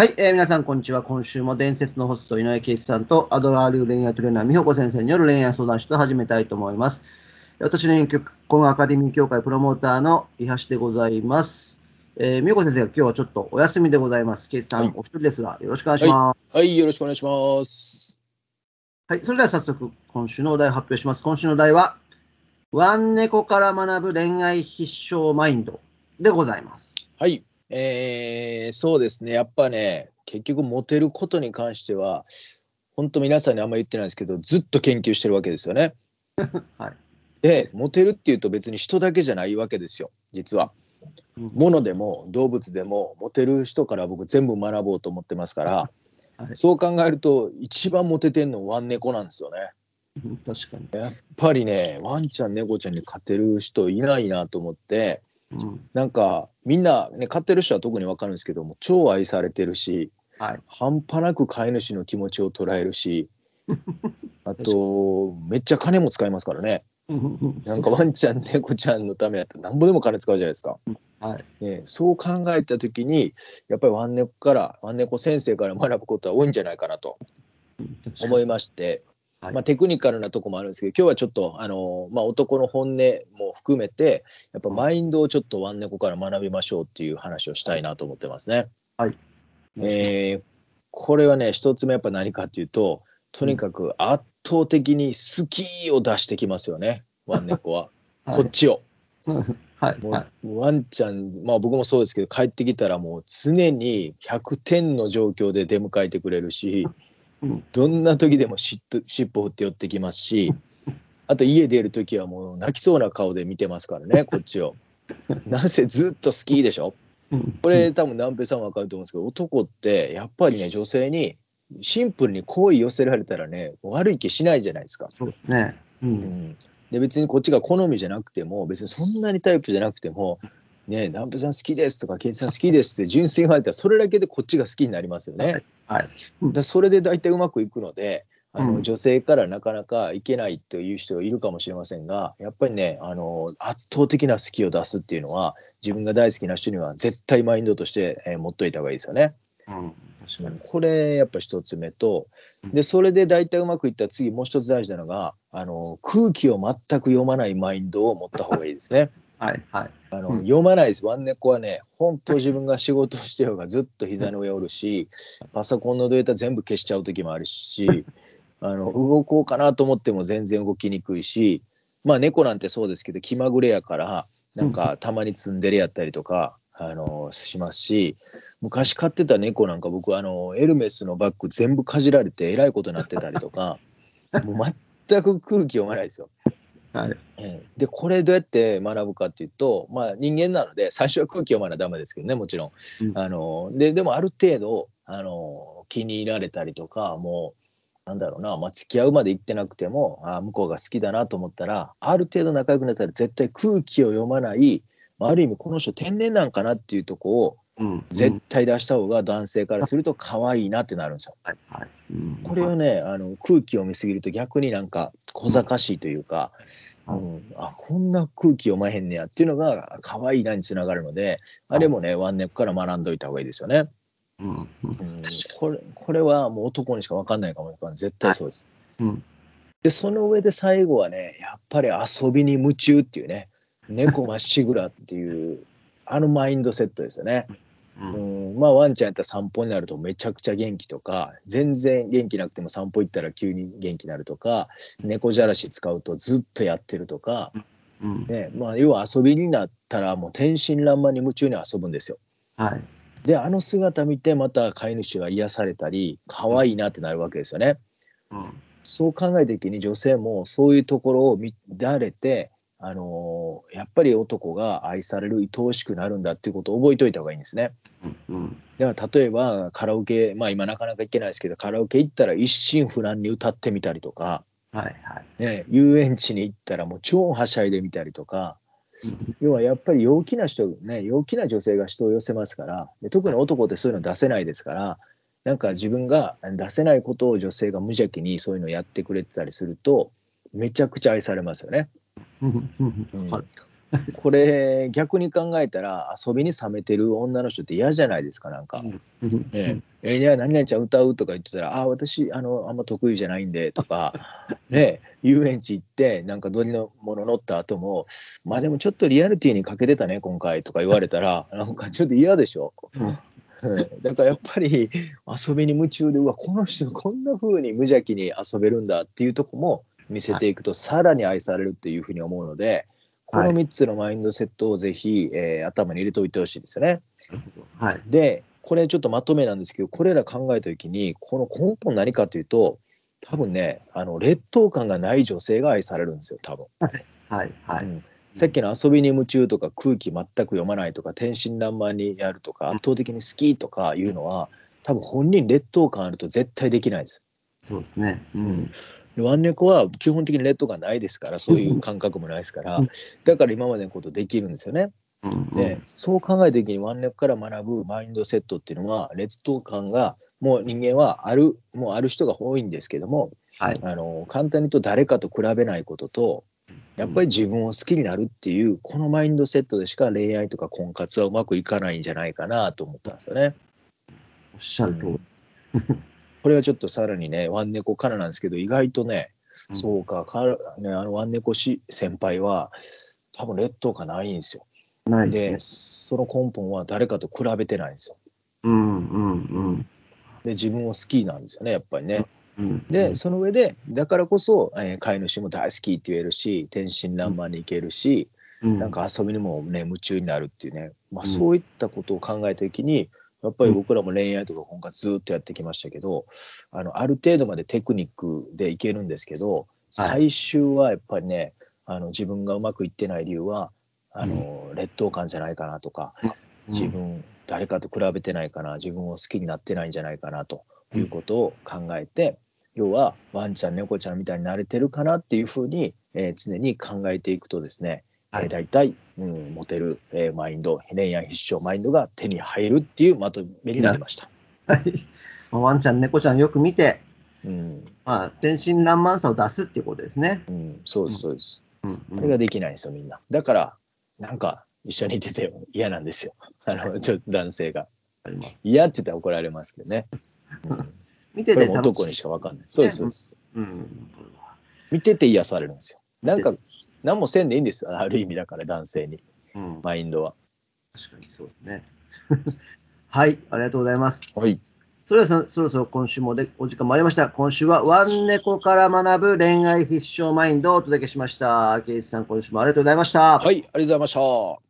はい、えー皆さん、こんにちは。今週も伝説のホスト、井上圭一さんと、アドラー流恋愛トレーナー、美穂子先生による恋愛相談室を始めたいと思います。私の結婚アカデミー協会プロモーターの伊橋でございます。えー、美穂子先生が今日はちょっとお休みでございます。圭一さん、はいお一人ですが、よろしくお願いします。はい、よろしくお願いします。はい、それでは早速、今週のお題を発表します。今週のお題は、ワンネコから学ぶ恋愛必勝マインドでございます。はい、えー、そうですね。やっぱね、結局モテることに関しては、本当皆さんにあんま言ってないですけど、ずっと研究してるわけですよね。はい。で、モテるっていうと別に人だけじゃないわけですよ。実は。うん物でも動物でもモテる人から僕全部学ぼうと思ってますから、はいそう考えると一番モテてんのワンネコなんですよね。確かに。やっぱりね、ワンちゃん猫ちゃんに勝てる人いないなと思って、うんなんかみんなね飼ってる人は特に分かるんですけども超愛されてるしはい。半端なく飼い主の気持ちを捉えるし あとめっちゃ金も使いますからねなんかワンちゃん猫ちゃんのためやったらなんぼでも金使うじゃないですか。はい。ね、そう考えた時にやっぱりワンネコからワンネコ先生から学ぶことは多いんじゃないかなと思いまして、はいまあ、テクニカルなとこもあるんですけど今日はちょっとあの、まあ、男の本音も含めてやっぱマインドをちょっとワンネコから学びましょうっていう話をしたいなと思ってますね。えーこれはね一つ目やっぱ何かっていうととにかく圧倒的に好きを出してきますよねワンネコは、こっちを。はい。もうはい。ワンちゃんまあ僕もそうですけど帰ってきたらもう常に100点の状況で出迎えてくれるしうんどんな時でもしっと尻尾振って寄ってきますしあと家出る時はもう泣きそうな顔で見てますからね こっちを。なんせずっと好きでしょ？これ多分南平さんわかると思うんですけど男ってやっぱりね女性にシンプルに好意寄せられたらね悪い気しないじゃないですか。そうですね。う。うんん、で別にこっちが好みじゃなくても別にそんなにタイプじゃなくても「ね南部さん好きです」とか「ケイさん好きです」って純粋に言われたらそれだけでこっちが好きになりますよね。はい。だそれで大体うまくいくのであの、うん女性からなかなかいけないという人がいるかもしれませんがやっぱりねあの圧倒的な好きを出すっていうのは自分が大好きな人には絶対マインドとして、えー持っといた方がいいですよね。うん。確かに。これやっぱ一つ目とでそれで大体うまくいったら次もう一つ大事なのがあの空気を全く読まないマインドを持った方がいいですね。はい。はい。あのうん読まないですワンネコはね本当自分が仕事をしてようがずっと膝の上おるしパソコンのデータ全部消しちゃう時もあるしあの動こうかなと思っても全然動きにくいしまあ猫なんてそうですけど気まぐれやからなんかたまにツンデレやったりとか。あのしますし昔飼ってた猫なんか僕あのエルメスのバッグ全部かじられてえらいことになってたりとか もう全く空気読まないですよ。はい。ええでこれどうやって学ぶかっていうと、まあ、人間なので最初は空気読まなダメですけどねもちろん。うんあのででもある程度あの気に入られたりとかもうなんだろうな、まあ、付き合うまで行ってなくてもあ向こうが好きだなと思ったらある程度仲良くなったら絶対空気を読まない、まあ、ある意味この人天然なんかなっていうとこをうん。絶対出した方が男性からすると可愛いなってなるんですよ。はい。はい。うんこれをねあの空気を見すぎると逆になんか小賢しいというか、ううんん、あこんな空気読まへんねやっていうのが可愛いなにつながるのであれもねワンネックから学んどいた方がいいですよね。うん。これこれはもう男にしか分かんないかもしれない絶対そうです。うん。でその上で最後はねやっぱり遊びに夢中っていうね猫まっしぐらっていうあのマインドセットですよね。う。うんん、まあワンちゃんやったら散歩になるとめちゃくちゃ元気とか全然元気なくても散歩行ったら急に元気になるとか猫じゃらし使うとずっとやってるとか、うん。ねまあ、要は遊びになったらもう天真爛漫に夢中に遊ぶんですよ。はい。であの姿見てまた飼い主が癒されたり可愛いなってなるわけですよね。うん。そう考えた時に女性もそういうところを見られて、あのーやっぱり男が愛される愛おしくなるんだっていうことを覚えておいた方がいいんですね。うん。だから例えばカラオケまあ今なかなか行けないですけどカラオケ行ったら一心不乱に歌ってみたりとか、はい。はい。ね、遊園地に行ったらもう超はしゃいでみたりとか 要はやっぱり陽気な人ね陽気な女性が人を寄せますからで特に男ってそういうの出せないですからなんか自分が出せないことを女性が無邪気にそういうのやってくれてたりするとめちゃくちゃ愛されますよね。これ逆に考えたら遊びに冷めてる女の人って嫌じゃないですかなんか。えー、いや何々ちゃん歌うとか言ってたら「ああ私あのあんま得意じゃないんで」とか ね遊園地行ってなんか乗りのもの乗った後も「まあでもちょっとリアリティに欠けてたね今回」とか言われたら なんかちょっと嫌でしょ。だからやっぱり遊びに夢中でうわこの人こんな風に無邪気に遊べるんだっていうとこも見せていくとさらに愛されるっていうふうに思うのでこの3つのマインドセットをぜひ、えー頭に入れておいてほしいですよね。はい。でこれちょっとまとめなんですけどこれら考えた時にこの根本何かというと多分ねあの劣等感がない女性が愛されるんですよ多分。はい。はい。うんさっきの遊びに夢中とか空気全く読まないとか天真爛漫にやるとか圧倒的に好きとかいうのは多分本人劣等感あると絶対できないです。そうですね。うん。でワンネコは基本的に劣等感ないですから そういう感覚もないですからうんだから今までのことできるんですよね。うんで、そう考えた時にワンネコから学ぶマインドセットっていうのは劣等感がもう人間はあるもうある人が多いんですけどもはい。あの簡単に言うと誰かと比べないこととやっぱり自分を好きになるっていうこのマインドセットでしか恋愛とか婚活はうまくいかないんじゃないかなと思ったんですよね。おっしゃる通り。これはちょっとさらにねワンネコからなんですけど意外とね、うんそうかから、ね、あのワンネコし先輩は多分劣等感ないんですよ。でないですね。その根本は誰かと比べてないんですよ。うんうんで自分を好きなんですよねやっぱりね。うん。でその上でだからこそ、えー飼い主も大好きって言えるし天真爛漫にいけるし、うん、なんか遊びにもね夢中になるっていうね、まあ、うんそういったことを考えた時にやっぱり僕らも恋愛とか婚活ずっとやってきましたけどあのある程度までテクニックでいけるんですけど最終はやっぱりねあの自分がうまくいってない理由はあの、劣等感じゃないかなとか自分、誰かと比べてないかな自分を好きになってないんじゃないかなということを考えて、要はワンちゃん猫ちゃんみたいになれてるかなっていうふうに、えー常に考えていくとですね、はい。えー、大体、うん、モテる、えーマインド恋愛必勝マインドが手に入るっていうまとめになりました。はい。まあワンちゃん、猫ちゃんよく見て、うんまあ、天真爛漫さを出すっていうことですね。うん、そうですそうです。うんこれができないんですよみんな。だからなんか一緒にいてても嫌なんですよ。あのちょっと男性が嫌って言ったら怒られますけどね。うん見てて楽しい。男にしかわかんない。そうです、そうです。うん。見てて癒されるんですよ。なんか何もせんでいいんですよ。ある意味だから男性に、うん、マインドは。確かにそうですね。はい、ありがとうございます。はい。それではそそろそろ今週もでお時間もありました。今週はワンネコから学ぶ恋愛必勝マインドをお届けしました。ケイスさん、今週もありがとうございました。はい、ありがとうございました。